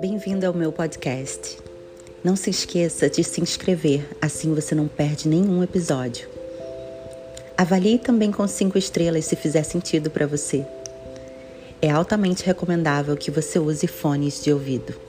Bem-vindo ao meu podcast. Não se esqueça de se inscrever, assim você não perde nenhum episódio. Avalie também com cinco estrelas se fizer sentido para você. É altamente recomendável que você use fones de ouvido.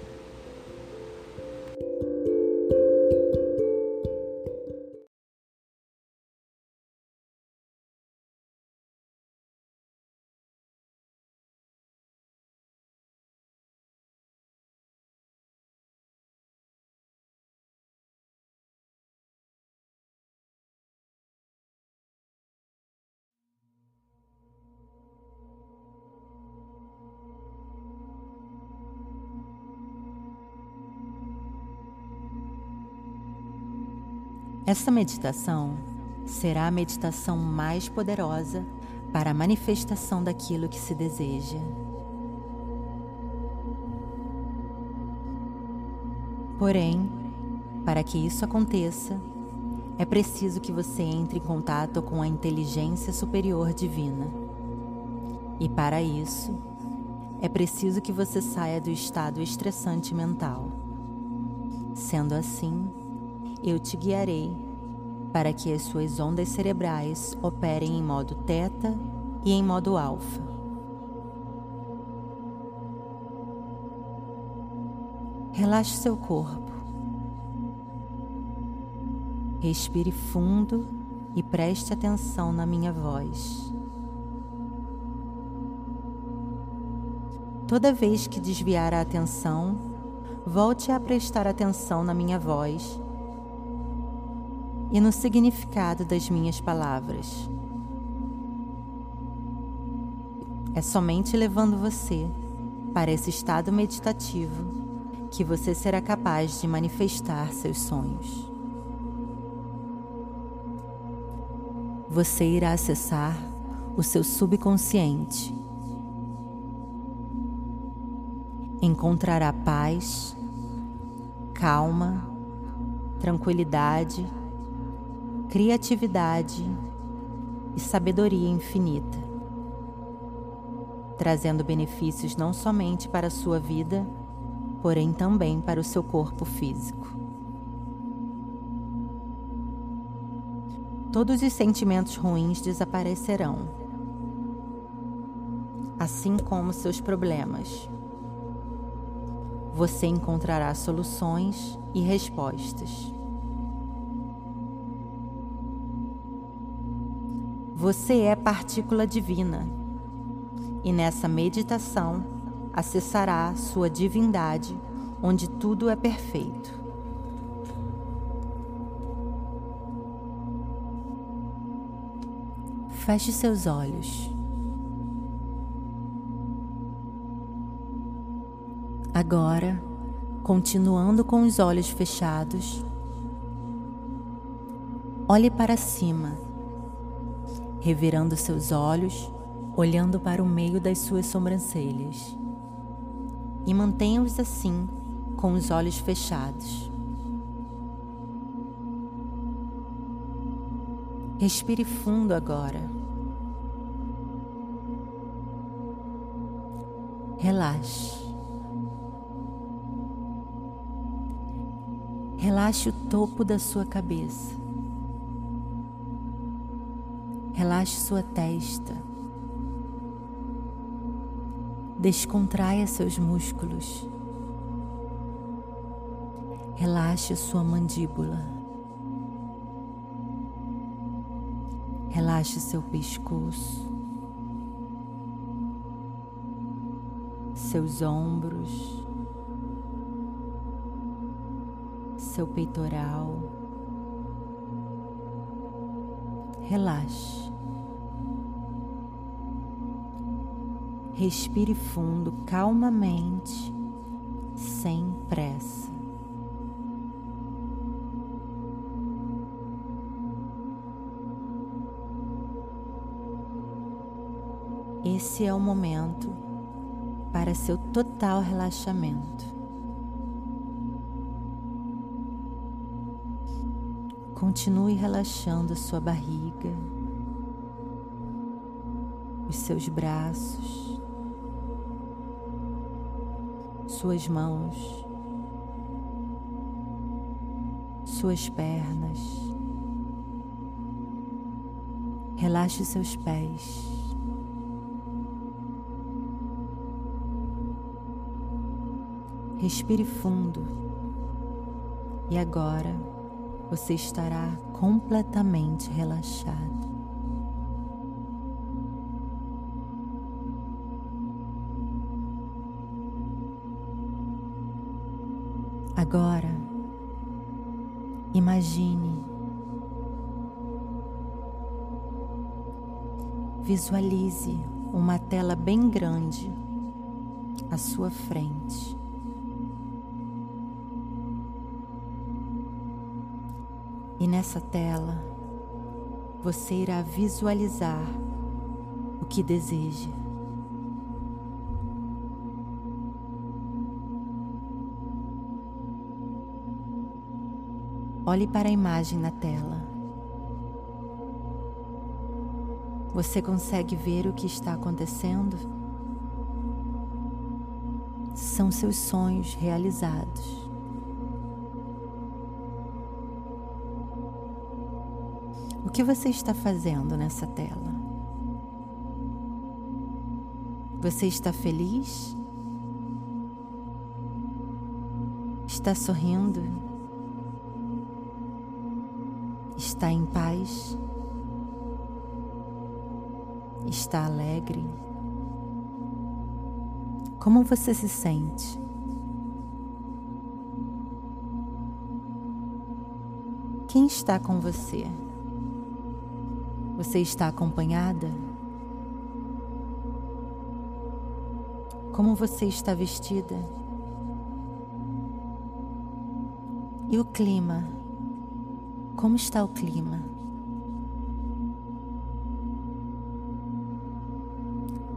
Essa meditação será a meditação mais poderosa para a manifestação daquilo que se deseja. Porém, para que isso aconteça, é preciso que você entre em contato com a inteligência superior divina. E para isso, é preciso que você saia do estado estressante mental. Sendo assim, eu te guiarei para que as suas ondas cerebrais operem em modo teta e em modo alfa. Relaxe seu corpo. Respire fundo e preste atenção na minha voz. Toda vez que desviar a atenção, volte a prestar atenção na minha voz e no significado das minhas palavras. É somente levando você para esse estado meditativo que você será capaz de manifestar seus sonhos. Você irá acessar o seu subconsciente. Encontrará paz, calma, tranquilidade criatividade e sabedoria infinita, trazendo benefícios não somente para a sua vida, porém também para o seu corpo físico. Todos os sentimentos ruins desaparecerão, assim como seus problemas. Você encontrará soluções e respostas. Você é partícula divina e nessa meditação acessará sua divindade, onde tudo é perfeito. Feche seus olhos. Agora, continuando com os olhos fechados, olhe para cima revirando seus olhos, olhando para o meio das suas sobrancelhas. E mantenha-os assim, com os olhos fechados. Respire fundo agora. Relaxe. Relaxe o topo da sua cabeça. Relaxe sua testa. Descontraia seus músculos. Relaxe sua mandíbula. Relaxe seu pescoço. Seus ombros. Seu peitoral. Relaxe. Respire fundo, calmamente, sem pressa. Esse é o momento para seu total relaxamento. Continue relaxando sua barriga, os seus braços, suas mãos, suas pernas. Relaxe seus pés. Respire fundo. E agora você estará completamente relaxado. Agora, imagine, visualize uma tela bem grande à sua frente. E nessa tela, você irá visualizar o que deseja. Olhe para a imagem na tela. Você consegue ver o que está acontecendo? São seus sonhos realizados. O que você está fazendo nessa tela? Você está feliz? Está sorrindo? Está em paz? Está alegre? Como você se sente? Quem está com você? Você está acompanhada? Como você está vestida? E o clima? Como está o clima?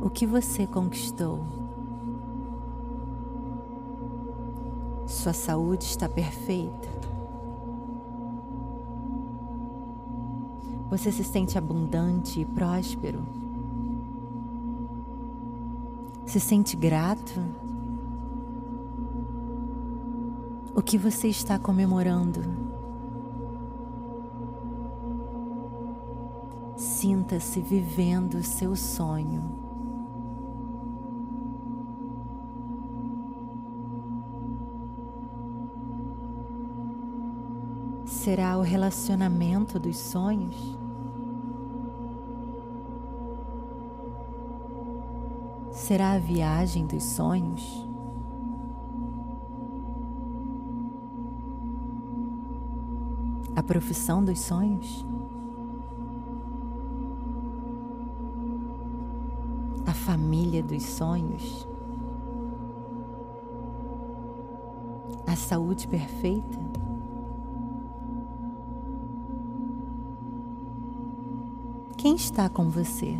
O que você conquistou? Sua saúde está perfeita? Você se sente abundante e próspero? Se sente grato? O que você está comemorando? Sinta-se vivendo o seu sonho. Será o relacionamento dos sonhos? Será a viagem dos sonhos? A profissão dos sonhos? A família dos sonhos? A saúde perfeita? Quem está com você?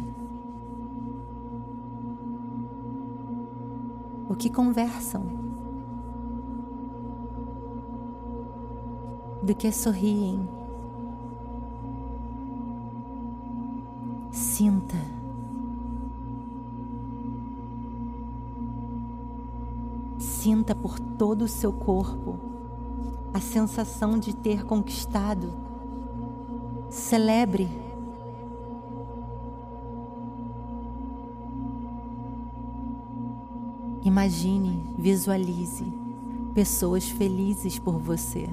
O que conversam, do que sorriem. Sinta. Sinta por todo o seu corpo a sensação de ter conquistado. Celebre Imagine, visualize pessoas felizes por você.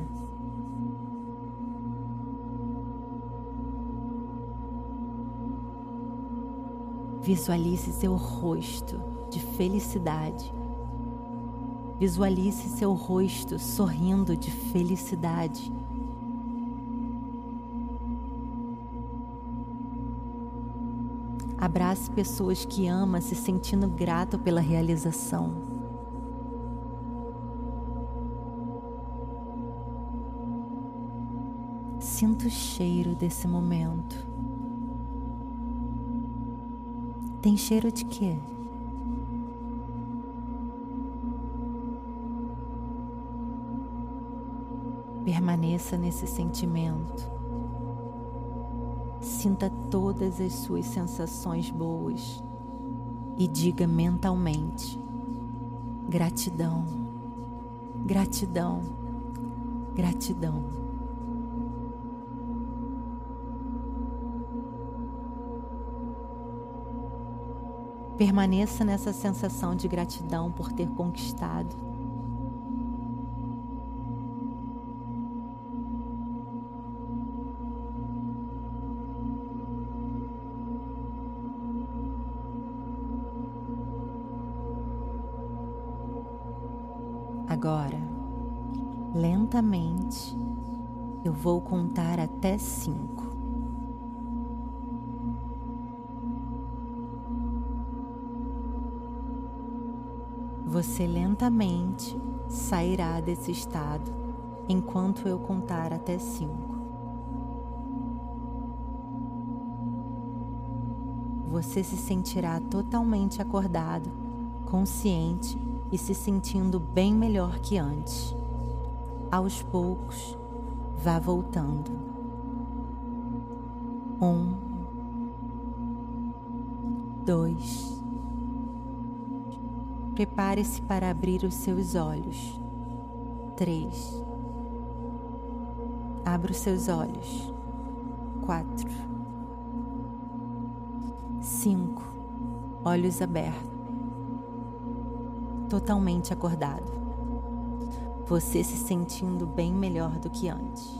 Visualize seu rosto de felicidade. Visualize seu rosto sorrindo de felicidade. Abrace pessoas que ama se sentindo grato pela realização. Sinta o cheiro desse momento. Tem cheiro de quê? Permaneça nesse sentimento. Sinta todas as suas sensações boas e diga mentalmente: Gratidão, gratidão, gratidão. Permaneça nessa sensação de gratidão por ter conquistado Agora, lentamente, eu vou contar até cinco. Você lentamente sairá desse estado enquanto eu contar até cinco. Você se sentirá totalmente acordado, consciente e se sentindo bem melhor que antes. Aos poucos, vá voltando. Um, dois. Prepare-se para abrir os seus olhos. Três. Abra os seus olhos. Quatro. Cinco. Olhos abertos totalmente acordado. Você se sentindo bem melhor do que antes.